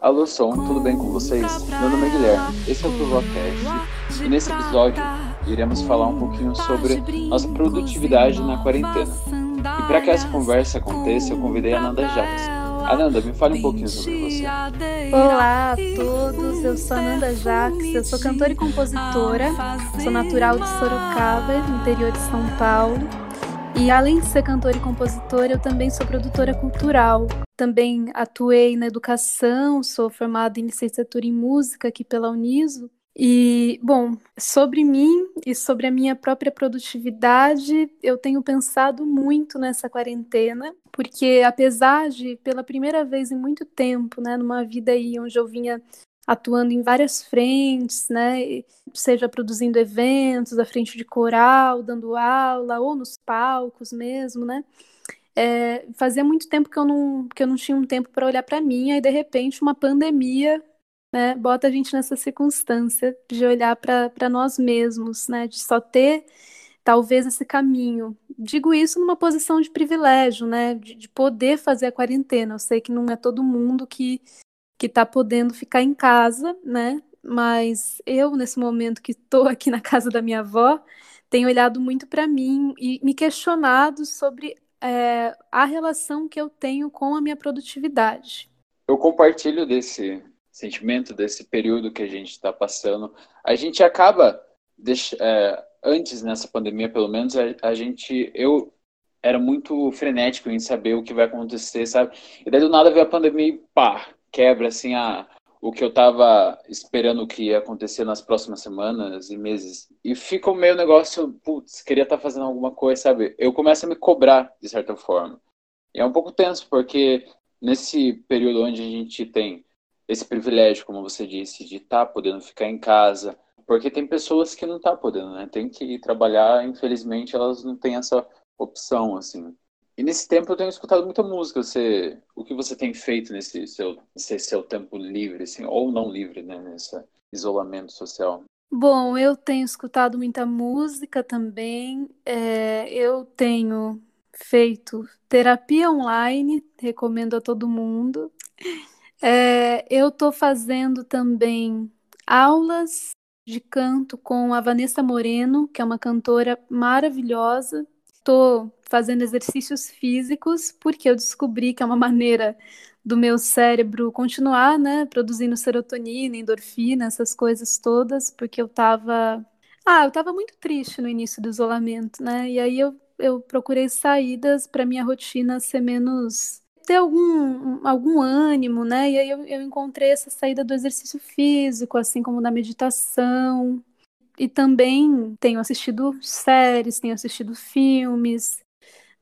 Alô som, tudo bem com vocês? Meu nome é Guilherme, esse é o Provocast e nesse episódio iremos falar um pouquinho sobre nossa produtividade na quarentena. E para que essa conversa aconteça, eu convidei a Nanda Jacques. Ananda, me fale um pouquinho sobre você. Olá a todos, eu sou Ananda Jacques, eu sou cantora e compositora, sou natural de Sorocaba, interior de São Paulo. E além de ser cantora e compositora, eu também sou produtora cultural. Também atuei na educação, sou formada em licenciatura em música aqui pela Uniso. E, bom, sobre mim e sobre a minha própria produtividade, eu tenho pensado muito nessa quarentena, porque apesar de, pela primeira vez em muito tempo, né, numa vida aí onde eu vinha atuando em várias frentes, né? Seja produzindo eventos, à frente de coral, dando aula, ou nos palcos mesmo, né? É, fazia muito tempo que eu não, que eu não tinha um tempo para olhar para mim, e de repente uma pandemia né, bota a gente nessa circunstância de olhar para nós mesmos, né, de só ter talvez esse caminho. Digo isso numa posição de privilégio, né, de, de poder fazer a quarentena. Eu sei que não é todo mundo que que está podendo ficar em casa, né? Mas eu, nesse momento que estou aqui na casa da minha avó, tenho olhado muito para mim e me questionado sobre é, a relação que eu tenho com a minha produtividade. Eu compartilho desse sentimento, desse período que a gente está passando. A gente acaba, é, antes nessa pandemia, pelo menos, a, a gente, eu era muito frenético em saber o que vai acontecer, sabe? E daí do nada veio a pandemia e pá, quebra assim a o que eu tava esperando que ia acontecer nas próximas semanas e meses. E fica o meio negócio, putz, queria estar tá fazendo alguma coisa, sabe? Eu começo a me cobrar de certa forma. E é um pouco tenso, porque nesse período onde a gente tem esse privilégio, como você disse, de estar tá podendo ficar em casa, porque tem pessoas que não tá podendo, né? Tem que ir trabalhar, infelizmente elas não têm essa opção, assim. E nesse tempo eu tenho escutado muita música. Você, o que você tem feito nesse seu, nesse seu tempo livre, assim, ou não livre, né, nesse isolamento social? Bom, eu tenho escutado muita música também. É, eu tenho feito terapia online, recomendo a todo mundo. É, eu estou fazendo também aulas de canto com a Vanessa Moreno, que é uma cantora maravilhosa. Estou fazendo exercícios físicos, porque eu descobri que é uma maneira do meu cérebro continuar, né, produzindo serotonina, endorfina, essas coisas todas, porque eu estava ah, eu estava muito triste no início do isolamento, né? E aí eu, eu procurei saídas para minha rotina ser menos ter algum, algum ânimo, né? E aí eu, eu encontrei essa saída do exercício físico, assim como da meditação. E também tenho assistido séries, tenho assistido filmes,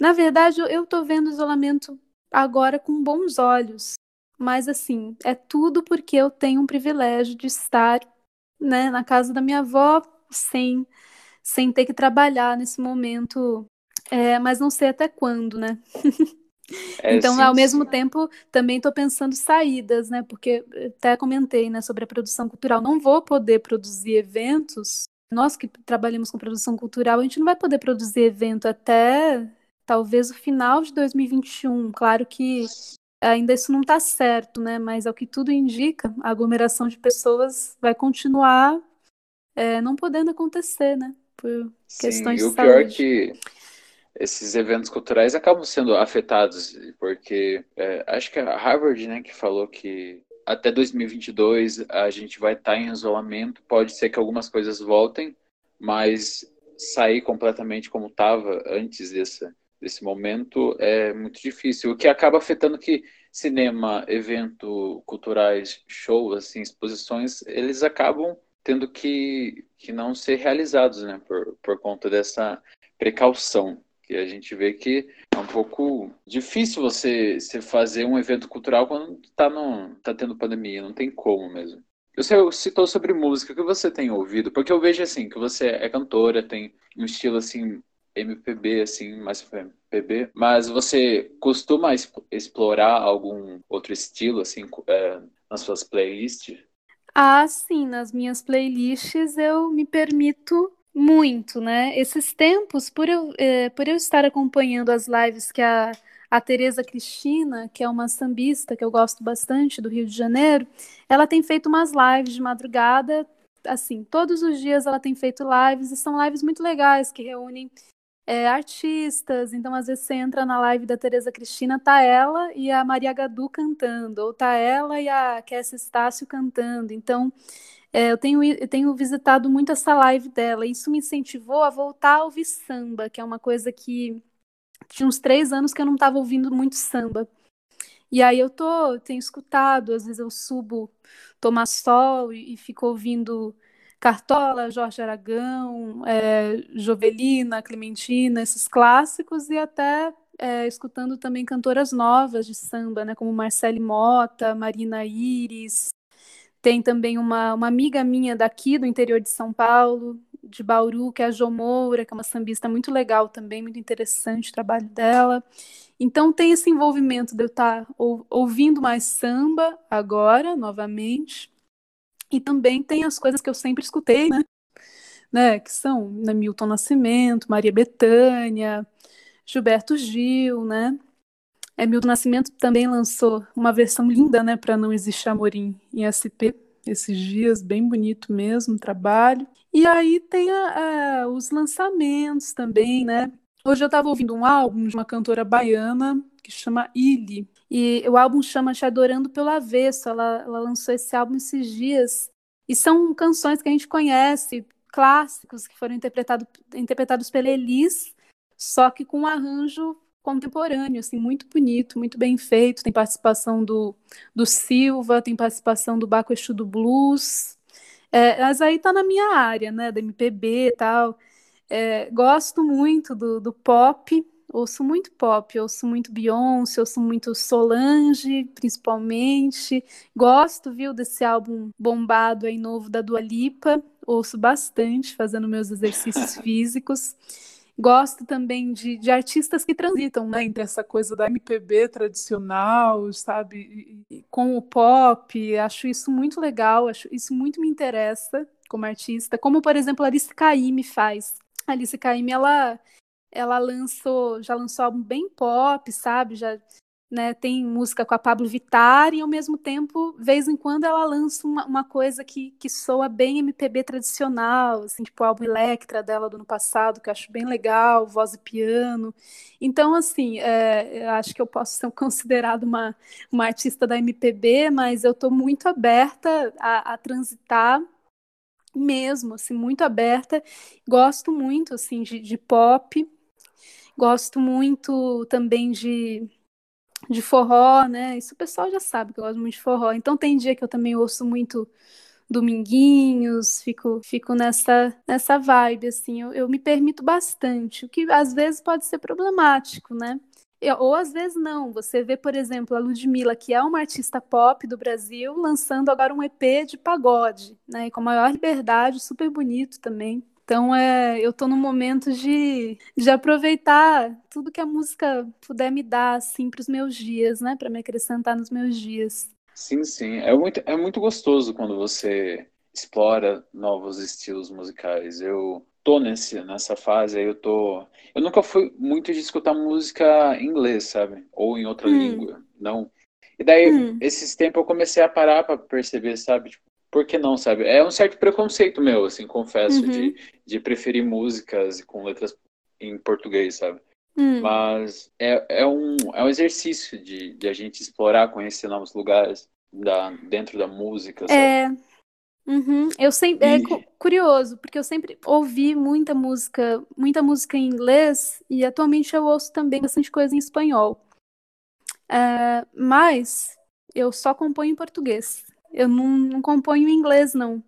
na verdade, eu tô vendo o isolamento agora com bons olhos. Mas assim, é tudo porque eu tenho um privilégio de estar, né, na casa da minha avó sem sem ter que trabalhar nesse momento, é, mas não sei até quando, né? É, então, sim, ao mesmo sim. tempo, também estou pensando saídas, né? Porque até comentei, né, sobre a produção cultural. Não vou poder produzir eventos. Nós que trabalhamos com produção cultural, a gente não vai poder produzir evento até talvez o final de 2021. Claro que ainda isso não está certo, né? Mas ao que tudo indica, a aglomeração de pessoas vai continuar é, não podendo acontecer, né? Por questões Sim, e o pior é que esses eventos culturais acabam sendo afetados, porque é, acho que a Harvard, né, que falou que até 2022 a gente vai estar tá em isolamento, pode ser que algumas coisas voltem, mas sair completamente como estava antes dessa desse momento é muito difícil, o que acaba afetando que cinema, evento, culturais, shows, assim, exposições, eles acabam tendo que, que não ser realizados, né, por, por conta dessa precaução, que a gente vê que é um pouco difícil você, você fazer um evento cultural quando está tá tendo pandemia, não tem como mesmo. Você citou sobre música, o que você tem ouvido? Porque eu vejo assim, que você é cantora, tem um estilo assim MPB, assim, mais MPB, mas você costuma explorar algum outro estilo, assim, é, nas suas playlists? Ah, sim, nas minhas playlists eu me permito Muito, né? Esses tempos, por eu, é, por eu estar acompanhando as lives que a, a Tereza Cristina, que é uma sambista que eu gosto bastante do Rio de Janeiro, ela tem feito umas lives de madrugada, assim, todos os dias ela tem feito lives e são lives muito legais que reúnem é, artistas. Então, às vezes você entra na live da Tereza Cristina, tá ela e a Maria Gadu cantando, ou tá ela e a Kessia Estácio cantando. Então, é, eu, tenho, eu tenho visitado muito essa live dela. Isso me incentivou a voltar a ouvir samba, que é uma coisa que tinha uns três anos que eu não estava ouvindo muito samba. E aí eu tô, tenho escutado, às vezes eu subo tomar sol e, e fico ouvindo Cartola, Jorge Aragão, é, Jovelina, Clementina, esses clássicos, e até é, escutando também cantoras novas de samba, né, como Marcele Mota, Marina Iris, tem também uma, uma amiga minha daqui do interior de São Paulo, de Bauru, que é a Jo Moura, que é uma sambista muito legal também, muito interessante o trabalho dela. Então tem esse envolvimento de eu estar ou, ouvindo mais samba agora, novamente, e também tem as coisas que eu sempre escutei, né? né que são né, Milton Nascimento, Maria Bethânia, Gilberto Gil, né? É, Milton Nascimento também lançou uma versão linda, né, para Não Existe Amor em, em SP, esses dias, bem bonito mesmo, trabalho. E aí tem a, a, os lançamentos também, né? Hoje eu estava ouvindo um álbum de uma cantora baiana que chama Ili. E o álbum chama Te Adorando pelo Avesso. Ela, ela lançou esse álbum esses dias. E são canções que a gente conhece, clássicos que foram interpretado, interpretados pela Elis, só que com um arranjo contemporâneo, assim, muito bonito, muito bem feito. Tem participação do, do Silva, tem participação do Baco Exu do Blues. É, mas aí tá na minha área, né, da MPB e tal. É, gosto muito do, do pop, ouço muito pop, ouço muito Beyoncé, ouço muito Solange, principalmente. Gosto, viu, desse álbum bombado aí novo da Dua Lipa, ouço bastante fazendo meus exercícios físicos. Gosto também de, de artistas que transitam né, entre essa coisa da MPB tradicional, sabe, e, e, com o pop. Acho isso muito legal, acho isso muito me interessa como artista. Como, por exemplo, a Alice Caymmi faz. A Alice Caymmi, ela, ela lançou, já lançou álbum bem pop, sabe? Já né, tem música com a Pablo Vittar e ao mesmo tempo, vez em quando ela lança uma, uma coisa que, que soa bem MPB tradicional, assim, tipo o álbum Electra dela do ano passado, que eu acho bem legal, voz e piano. Então, assim, é, eu acho que eu posso ser considerada uma, uma artista da MPB, mas eu estou muito aberta a, a transitar mesmo, assim, muito aberta. Gosto muito, assim, de, de pop. Gosto muito também de de forró, né? Isso o pessoal já sabe que eu gosto muito de forró. Então tem dia que eu também ouço muito dominguinhos, fico, fico nessa, nessa vibe, assim, eu, eu me permito bastante, o que às vezes pode ser problemático, né? Ou às vezes não. Você vê, por exemplo, a Ludmilla, que é uma artista pop do Brasil, lançando agora um EP de pagode, né? Com maior liberdade, super bonito também. Então, é, eu estou no momento de, de aproveitar tudo que a música puder me dar, assim, para os meus dias, né? Para me acrescentar nos meus dias. Sim, sim. É muito, é muito gostoso quando você explora novos estilos musicais. Eu tô nesse, nessa fase aí, eu tô... Eu nunca fui muito de escutar música em inglês, sabe? Ou em outra hum. língua, não. E daí, hum. esses tempos eu comecei a parar para perceber, sabe? Tipo, por que não, sabe? É um certo preconceito meu, assim, confesso, uhum. de, de preferir músicas com letras em português, sabe? Hum. Mas é, é, um, é um exercício de, de a gente explorar, conhecer novos lugares da, dentro da música, sabe? É. Uhum. Eu sempre é curioso porque eu sempre ouvi muita música, muita música em inglês e atualmente eu ouço também bastante coisa em espanhol. Uh, mas eu só componho em português. Eu não, não componho em inglês, não.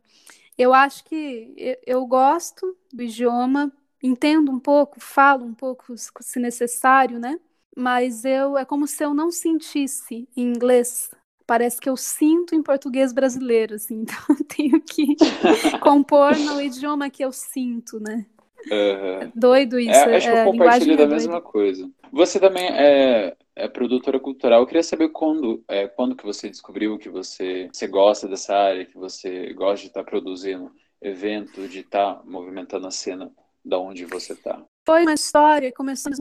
Eu acho que eu, eu gosto do idioma, entendo um pouco, falo um pouco se necessário, né? Mas eu é como se eu não sentisse em inglês. Parece que eu sinto em português brasileiro, assim. Então eu tenho que compor no idioma que eu sinto, né? Uhum. doido isso. É, acho que eu é, compartilho da mesma coisa. Você também é, é produtora cultural. Eu queria saber quando, é, quando que você descobriu que você, você gosta dessa área, que você gosta de estar produzindo evento, de estar tá movimentando a cena da onde você está? Foi uma história, começou em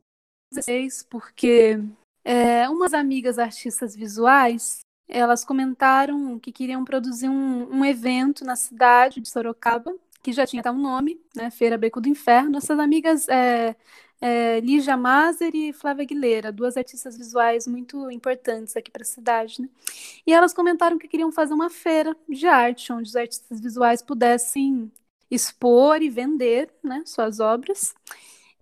2016, porque é, umas amigas artistas visuais, elas comentaram que queriam produzir um, um evento na cidade de Sorocaba, que já tinha até um nome, né, Feira Beco do Inferno. Essas amigas é, é, Lígia Mazer e Flávia Aguilera, duas artistas visuais muito importantes aqui para a cidade. Né? E elas comentaram que queriam fazer uma feira de arte, onde os artistas visuais pudessem expor e vender né, suas obras.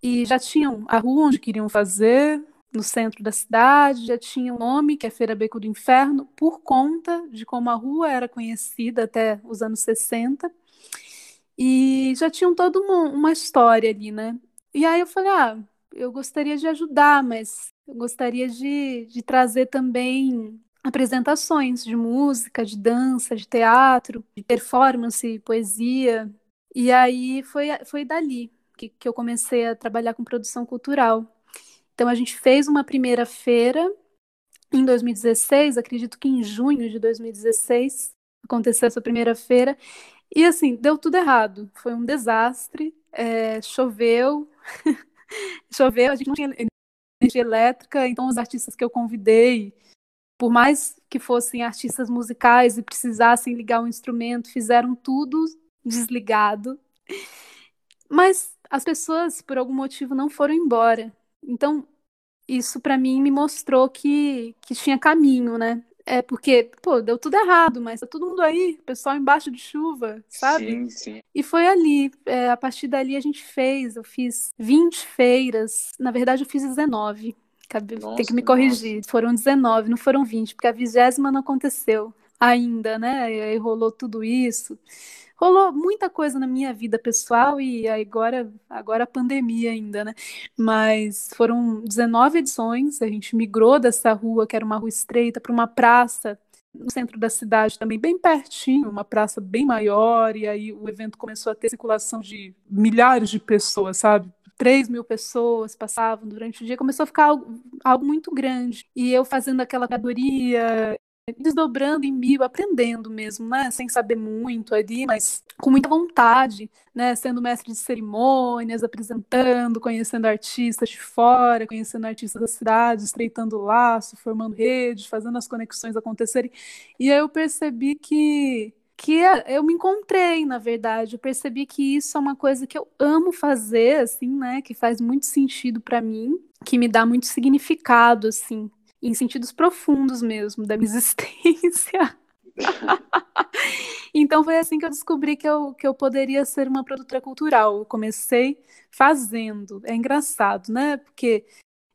E já tinham a rua onde queriam fazer, no centro da cidade, já tinha um nome, que é Feira Beco do Inferno, por conta de como a rua era conhecida até os anos 60. E já tinham toda uma, uma história ali, né? E aí eu falei, ah, eu gostaria de ajudar, mas eu gostaria de, de trazer também apresentações de música, de dança, de teatro, de performance, poesia. E aí foi, foi dali que, que eu comecei a trabalhar com produção cultural. Então a gente fez uma primeira feira em 2016, acredito que em junho de 2016 aconteceu essa primeira feira. E assim, deu tudo errado. Foi um desastre. É, choveu, choveu, a gente não tinha energia elétrica, então os artistas que eu convidei, por mais que fossem artistas musicais e precisassem ligar um instrumento, fizeram tudo desligado. Mas as pessoas, por algum motivo, não foram embora. Então, isso para mim me mostrou que, que tinha caminho, né? É porque, pô, deu tudo errado, mas tá todo mundo aí, pessoal embaixo de chuva, sabe? Sim, sim. E foi ali, é, a partir dali a gente fez, eu fiz 20 feiras, na verdade eu fiz 19. Nossa, Tem que me corrigir, nossa. foram 19, não foram 20, porque a vigésima não aconteceu ainda, né? E aí rolou tudo isso rolou muita coisa na minha vida pessoal e agora, agora a pandemia ainda, né? Mas foram 19 edições, a gente migrou dessa rua, que era uma rua estreita, para uma praça no centro da cidade também, bem pertinho, uma praça bem maior, e aí o evento começou a ter circulação de milhares de pessoas, sabe? 3 mil pessoas passavam durante o dia, começou a ficar algo, algo muito grande. E eu fazendo aquela cadoria, desdobrando em mil, aprendendo mesmo, né? Sem saber muito ali, mas com muita vontade, né? Sendo mestre de cerimônias, apresentando, conhecendo artistas de fora, conhecendo artistas da cidade, estreitando laço, formando rede, fazendo as conexões acontecerem. E aí eu percebi que que eu me encontrei, na verdade. Eu percebi que isso é uma coisa que eu amo fazer, assim, né? Que faz muito sentido para mim, que me dá muito significado, assim em sentidos profundos mesmo da minha existência. então foi assim que eu descobri que eu, que eu poderia ser uma produtora cultural. Eu comecei fazendo. É engraçado, né? Porque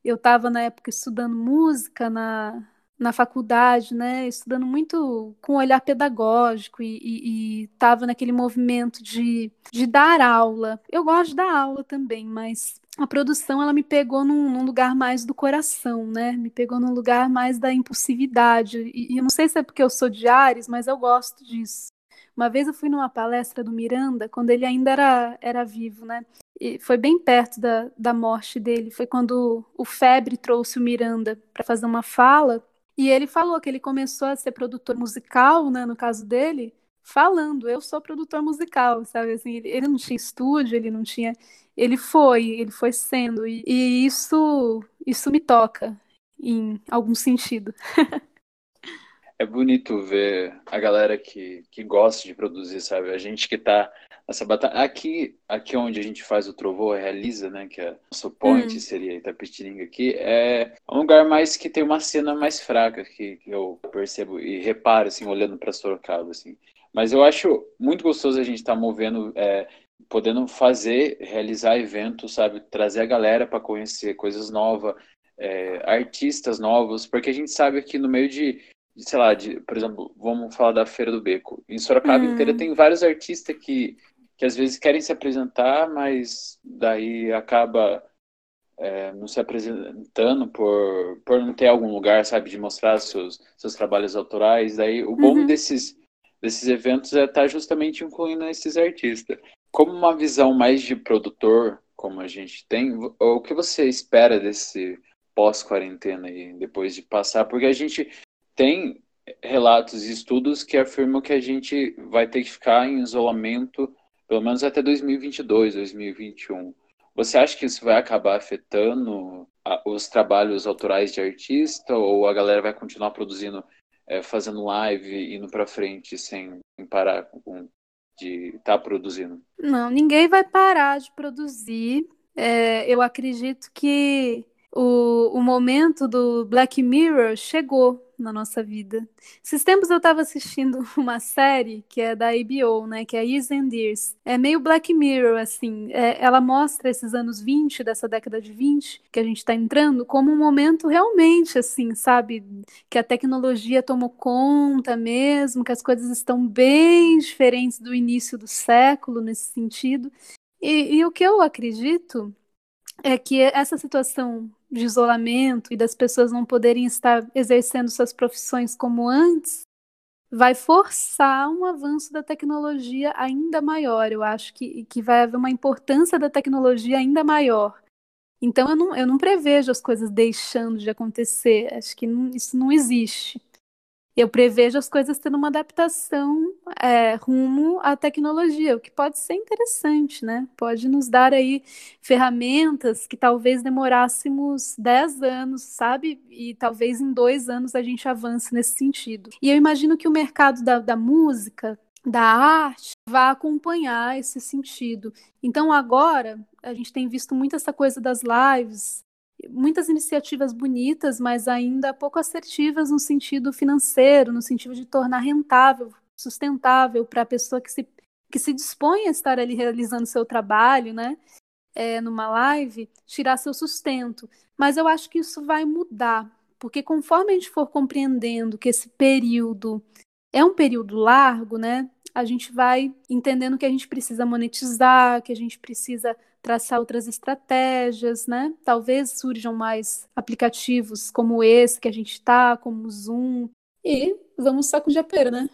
eu estava na época estudando música na, na faculdade, né? Estudando muito com olhar pedagógico e estava naquele movimento de, de dar aula. Eu gosto de dar aula também, mas a produção ela me pegou num, num, lugar mais do coração, né? Me pegou num lugar mais da impulsividade. E, e, eu não sei se é porque eu sou de Ares, mas eu gosto disso. Uma vez eu fui numa palestra do Miranda, quando ele ainda era, era vivo, né? E foi bem perto da, da morte dele. Foi quando o Febre trouxe o Miranda para fazer uma fala. E ele falou que ele começou a ser produtor musical, né? No caso dele, falando, eu sou produtor musical, sabe? Assim, ele, ele não tinha estúdio, ele não tinha ele foi, ele foi sendo, e, e isso, isso me toca em algum sentido. é bonito ver a galera que, que gosta de produzir, sabe? A gente que tá nessa batalha. Aqui, aqui onde a gente faz o Trovô, realiza, né? Que é o nosso point, hum. seria Itapetininga aqui, é um lugar mais que tem uma cena mais fraca que, que eu percebo e reparo, assim, olhando para Sorocaba, assim. Mas eu acho muito gostoso a gente estar tá movendo é, podendo fazer, realizar eventos, sabe? Trazer a galera para conhecer coisas novas, é, artistas novos, porque a gente sabe que no meio de, de, sei lá, de, por exemplo, vamos falar da Feira do Beco. Em Sorocaba hum. inteira tem vários artistas que, que às vezes querem se apresentar, mas daí acaba é, não se apresentando por, por não ter algum lugar, sabe, de mostrar seus, seus trabalhos autorais. Daí o bom uhum. desses, desses eventos é estar tá justamente incluindo esses artistas como uma visão mais de produtor, como a gente tem, o que você espera desse pós-quarentena aí, depois de passar? Porque a gente tem relatos e estudos que afirmam que a gente vai ter que ficar em isolamento pelo menos até 2022, 2021. Você acha que isso vai acabar afetando os trabalhos autorais de artista ou a galera vai continuar produzindo, é, fazendo live, indo para frente sem parar com, de estar tá produzindo? Não, ninguém vai parar de produzir. É, eu acredito que o, o momento do Black Mirror chegou na nossa vida. Esses tempos eu estava assistindo uma série que é da HBO, né, que é Years and Years. É meio Black Mirror, assim. É, ela mostra esses anos 20, dessa década de 20, que a gente está entrando, como um momento realmente, assim, sabe? Que a tecnologia tomou conta mesmo, que as coisas estão bem diferentes do início do século nesse sentido. E, e o que eu acredito é que essa situação de isolamento e das pessoas não poderem estar exercendo suas profissões como antes vai forçar um avanço da tecnologia ainda maior. Eu acho que, que vai haver uma importância da tecnologia ainda maior. Então eu não, eu não prevejo as coisas deixando de acontecer. Acho que não, isso não existe eu prevejo as coisas tendo uma adaptação é, rumo à tecnologia, o que pode ser interessante, né? Pode nos dar aí ferramentas que talvez demorássemos 10 anos, sabe? E talvez em dois anos a gente avance nesse sentido. E eu imagino que o mercado da, da música, da arte, vai acompanhar esse sentido. Então agora a gente tem visto muito essa coisa das lives, muitas iniciativas bonitas, mas ainda pouco assertivas no sentido financeiro, no sentido de tornar rentável, sustentável para a pessoa que se, que se dispõe a estar ali realizando seu trabalho, né? É, numa live, tirar seu sustento. Mas eu acho que isso vai mudar, porque conforme a gente for compreendendo que esse período é um período largo, né? A gente vai entendendo que a gente precisa monetizar, que a gente precisa traçar outras estratégias, né? Talvez surjam mais aplicativos como esse que a gente está, como o Zoom. E vamos sacudir a pera, né?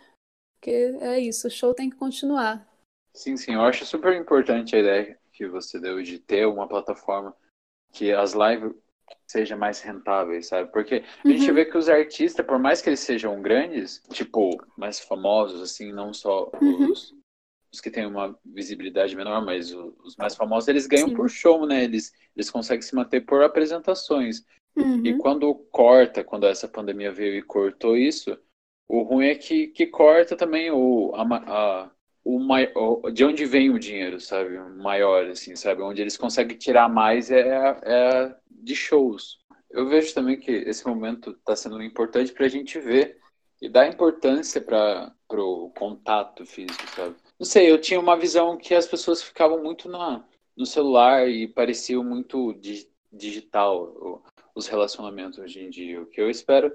Porque é isso, o show tem que continuar. Sim, sim, eu acho super importante a ideia que você deu de ter uma plataforma que as lives sejam mais rentáveis, sabe? Porque a gente uhum. vê que os artistas, por mais que eles sejam grandes, tipo, mais famosos, assim, não só uhum. os, os que têm uma visibilidade menor, mas os mais famosos, eles ganham Sim. por show, né? Eles, eles conseguem se manter por apresentações. Uhum. E quando corta, quando essa pandemia veio e cortou isso, o ruim é que, que corta também o, a, a, o, o, de onde vem o dinheiro, sabe? Maior, assim, sabe? Onde eles conseguem tirar mais é, é de shows. Eu vejo também que esse momento está sendo importante para a gente ver e dar importância para o contato físico, sabe? Não sei, eu tinha uma visão que as pessoas ficavam muito na, no celular e pareciam muito di, digital os relacionamentos hoje em dia. O que eu espero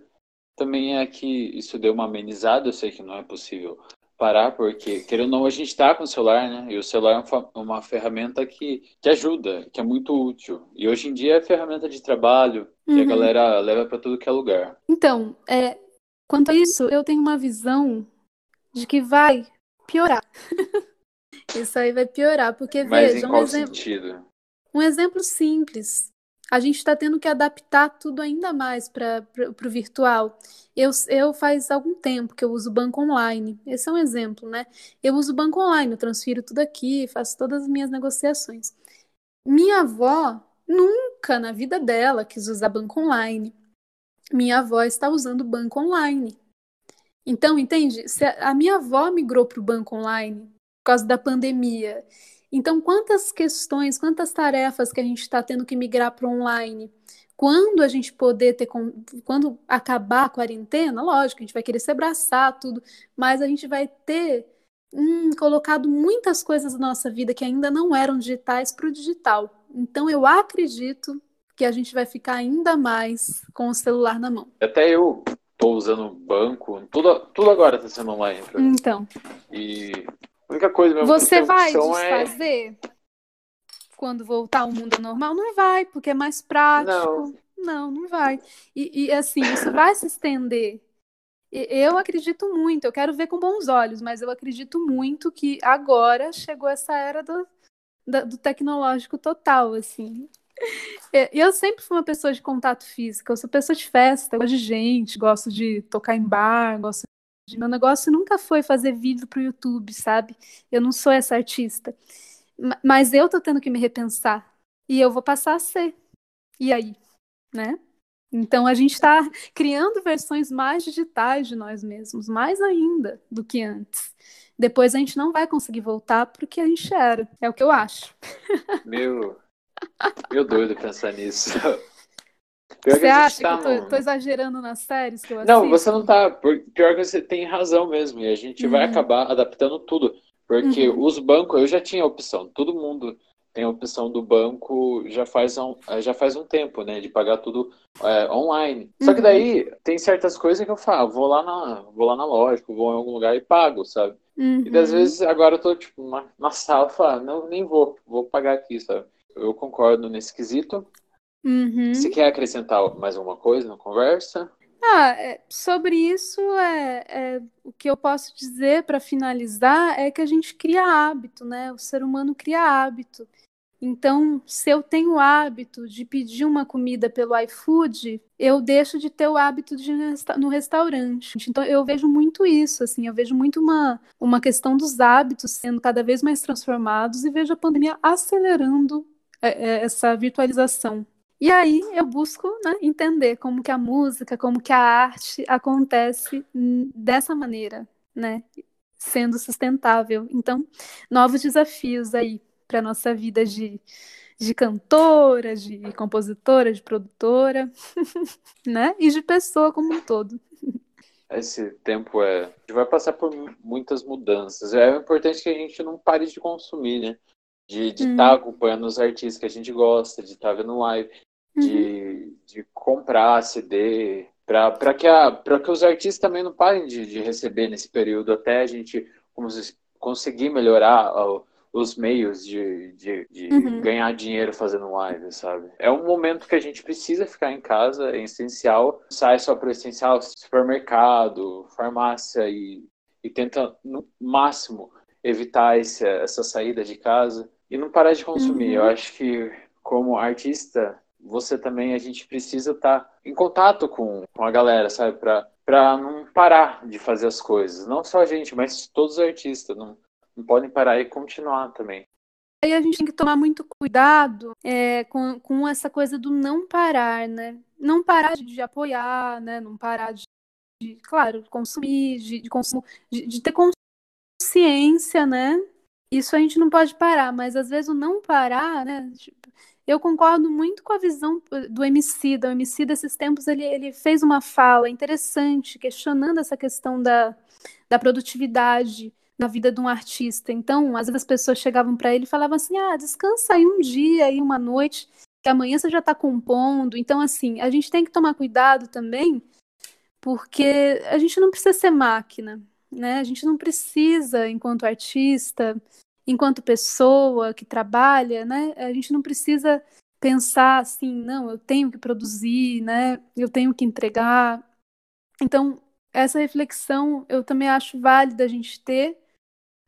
também é que isso dê uma amenizada. Eu sei que não é possível parar, porque, querendo ou não, a gente está com o celular, né? E o celular é uma ferramenta que, que ajuda, que é muito útil. E hoje em dia é ferramenta de trabalho, que uhum. a galera leva para tudo que é lugar. Então, é, quanto a isso, eu tenho uma visão de que vai piorar. Isso aí vai piorar, porque Mas veja, em um exemplo, sentido? um exemplo simples. A gente está tendo que adaptar tudo ainda mais para o virtual. Eu, eu faz algum tempo que eu uso banco online. Esse é um exemplo, né? Eu uso banco online, eu transfiro tudo aqui, faço todas as minhas negociações. Minha avó nunca na vida dela quis usar banco online. Minha avó está usando banco online. Então, entende? Se a minha avó migrou para o banco online por causa da pandemia. Então, quantas questões, quantas tarefas que a gente está tendo que migrar para online? Quando a gente poder ter, quando acabar a quarentena, lógico, a gente vai querer se abraçar, tudo, mas a gente vai ter hum, colocado muitas coisas na nossa vida que ainda não eram digitais para o digital. Então, eu acredito que a gente vai ficar ainda mais com o celular na mão. Até eu tô usando banco, tudo, tudo agora está sendo online. Então. E a única coisa mesmo Você vai é desfazer é... quando voltar ao mundo normal? Não vai, porque é mais prático. Não, não, não vai. E, e assim, isso vai se estender. Eu acredito muito, eu quero ver com bons olhos, mas eu acredito muito que agora chegou essa era do, do tecnológico total, assim. É, eu sempre fui uma pessoa de contato físico, eu sou pessoa de festa, gosto de gente, gosto de tocar em bar, gosto Meu negócio nunca foi fazer vídeo para o YouTube, sabe? Eu não sou essa artista. Mas eu tô tendo que me repensar. E eu vou passar a ser. E aí? Né? Então a gente está criando versões mais digitais de nós mesmos, mais ainda do que antes. Depois a gente não vai conseguir voltar para o que a gente era. É o que eu acho. Meu, meu doido pensar nisso. Pior você acha tá que eu tô, tô, exagerando nas séries que eu assisto? Não, você não tá. Pior que você tem razão mesmo. E a gente uhum. vai acabar adaptando tudo. Porque uhum. os bancos, eu já tinha opção. Todo mundo tem a opção do banco já faz um, já faz um tempo, né? De pagar tudo é, online. Só que uhum. daí tem certas coisas que eu falo, vou lá na, vou lá na loja, vou em algum lugar e pago, sabe? Uhum. E às vezes agora eu tô tipo na, na sala, falo, não, nem vou, vou pagar aqui, sabe? Eu concordo nesse quesito. Uhum. Se quer acrescentar mais alguma coisa na conversa? Ah, é, sobre isso, é, é, o que eu posso dizer para finalizar é que a gente cria hábito, né? O ser humano cria hábito. Então, se eu tenho o hábito de pedir uma comida pelo iFood, eu deixo de ter o hábito de ir no restaurante. Então, eu vejo muito isso, assim, eu vejo muito uma, uma questão dos hábitos sendo cada vez mais transformados e vejo a pandemia acelerando essa virtualização. E aí eu busco né, entender como que a música, como que a arte acontece dessa maneira, né? Sendo sustentável. Então, novos desafios aí para nossa vida de, de cantora, de compositora, de produtora, né? E de pessoa como um todo. Esse tempo é. A gente vai passar por muitas mudanças. É importante que a gente não pare de consumir, né? De estar hum. tá acompanhando os artistas que a gente gosta, de estar tá vendo live, de, uhum. de comprar CD, para que, que os artistas também não parem de, de receber nesse período, até a gente conseguir melhorar os meios de, de, de uhum. ganhar dinheiro fazendo live, sabe? É um momento que a gente precisa ficar em casa, é essencial. Sai só para o essencial, supermercado, farmácia e, e tenta no máximo evitar esse, essa saída de casa e não parar de consumir. Uhum. Eu acho que como artista você também, a gente precisa estar tá em contato com, com a galera, sabe? Para para não parar de fazer as coisas. Não só a gente, mas todos os artistas. Não, não podem parar e continuar também. Aí a gente tem que tomar muito cuidado é, com, com essa coisa do não parar, né? Não parar de, de apoiar, né? Não parar de, de claro, consumir, de, de consumo, de, de ter consciência, né? Isso a gente não pode parar, mas às vezes o não parar, né? Tipo, eu concordo muito com a visão do MC. O MC desses tempos ele, ele fez uma fala interessante, questionando essa questão da, da produtividade na vida de um artista. Então, às vezes as pessoas chegavam para ele e falavam assim: ah, descansa aí um dia, aí uma noite, que amanhã você já está compondo. Então, assim, a gente tem que tomar cuidado também, porque a gente não precisa ser máquina, né? A gente não precisa, enquanto artista, enquanto pessoa que trabalha, né, a gente não precisa pensar assim, não, eu tenho que produzir, né, eu tenho que entregar. Então, essa reflexão eu também acho válida a gente ter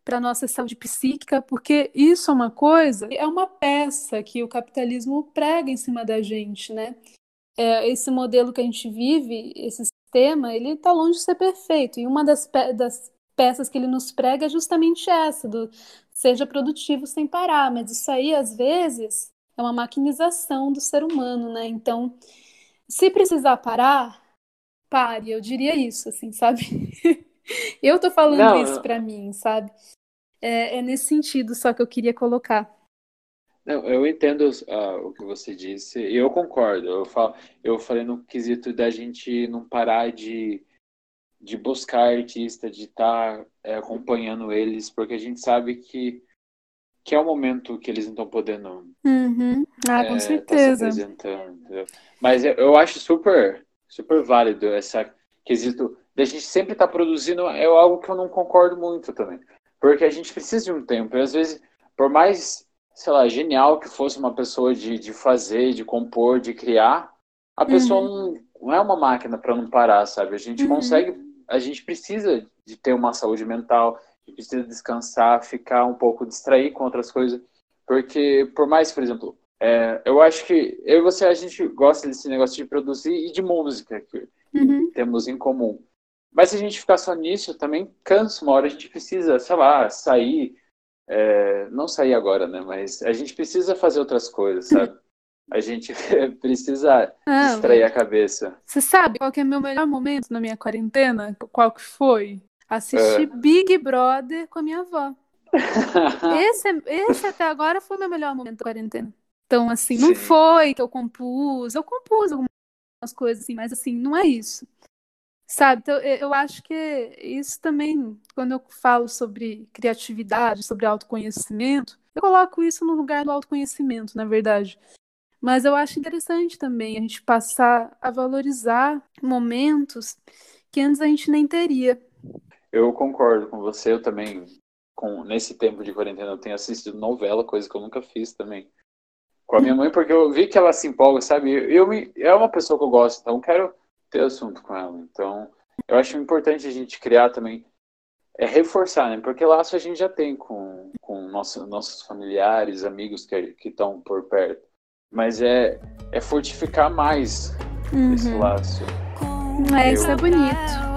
para nossa saúde psíquica, porque isso é uma coisa, é uma peça que o capitalismo prega em cima da gente, né? É, esse modelo que a gente vive, esse sistema, ele está longe de ser perfeito. E uma das, pe das peças que ele nos prega é justamente essa, do seja produtivo sem parar, mas isso aí, às vezes, é uma maquinização do ser humano, né? Então, se precisar parar, pare, eu diria isso, assim, sabe? eu tô falando Não, isso para mim, sabe? É, é, nesse sentido só que eu queria colocar. Não, eu entendo uh, o que você disse, e eu concordo. Eu, falo, eu falei no quesito da gente não parar de de buscar artista, de estar tá, é, acompanhando eles, porque a gente sabe que, que é o momento que eles não estão podendo. Uhum. Ah, é, com certeza. Tá Mas eu, eu, acho super, super válido essa quesito da gente sempre estar tá produzindo, é algo que eu não concordo muito também. Porque a gente precisa de um tempo, e às vezes, por mais, sei lá, genial que fosse uma pessoa de, de fazer, de compor, de criar, a pessoa uhum. não, não é uma máquina para não parar, sabe? A gente uhum. consegue a gente precisa de ter uma saúde mental, precisa descansar, ficar um pouco distrair com outras coisas, porque por mais, por exemplo, é, eu acho que eu e você a gente gosta desse negócio de produzir e de música que uhum. temos em comum. Mas se a gente ficar só nisso, também cansa uma hora, a gente precisa, sei lá, sair, é, não sair agora, né? Mas a gente precisa fazer outras coisas, sabe? A gente precisa distrair a cabeça. Você sabe qual que é meu melhor momento na minha quarentena? Qual que foi? Assistir é. Big Brother com a minha avó. esse, esse até agora foi o meu melhor momento da quarentena. Então, assim, não Sim. foi que eu compus, eu compus algumas coisas assim, mas assim, não é isso. Sabe? Então, eu acho que isso também, quando eu falo sobre criatividade, sobre autoconhecimento, eu coloco isso no lugar do autoconhecimento, na verdade. Mas eu acho interessante também a gente passar a valorizar momentos que antes a gente nem teria. Eu concordo com você, eu também, com, nesse tempo de quarentena, eu tenho assistido novela, coisa que eu nunca fiz também. Com a minha mãe, porque eu vi que ela se empolga, sabe? Eu me, é uma pessoa que eu gosto, então eu quero ter assunto com ela. Então, eu acho importante a gente criar também, é reforçar, né? Porque laço a gente já tem com, com nosso, nossos familiares, amigos que estão por perto. Mas é, é fortificar mais uhum. esse laço. É, isso é bonito.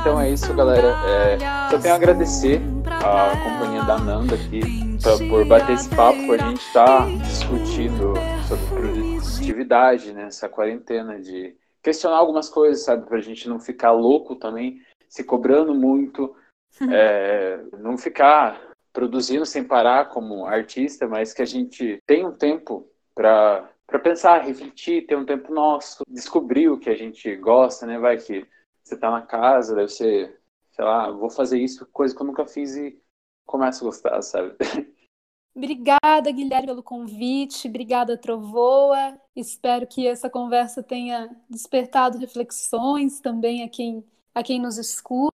Então é isso, galera. É, só tenho a agradecer a companhia da Nanda aqui pra, por bater esse papo a gente estar tá discutindo sobre produtividade nessa né, quarentena, de questionar algumas coisas, sabe, pra gente não ficar louco também, se cobrando muito, é, não ficar produzindo sem parar como artista, mas que a gente tenha um tempo para para pensar, refletir, ter um tempo nosso, descobrir o que a gente gosta, né? Vai que você tá na casa, deve ser, sei lá, vou fazer isso, coisa que eu nunca fiz e começo a gostar, sabe? Obrigada, Guilherme, pelo convite. Obrigada, Trovoa. Espero que essa conversa tenha despertado reflexões também a quem, a quem nos escuta.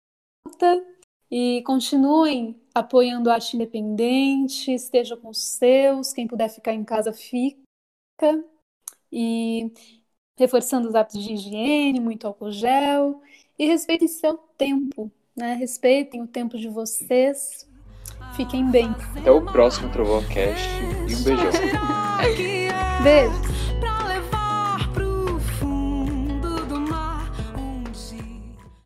E continuem apoiando a arte independente, esteja com os seus, quem puder ficar em casa, fica. E reforçando os hábitos de higiene, muito álcool gel e respeitem seu tempo, né? Respeitem o tempo de vocês. Fiquem bem. Até o próximo Trovão Cast e um beijão. Beijo.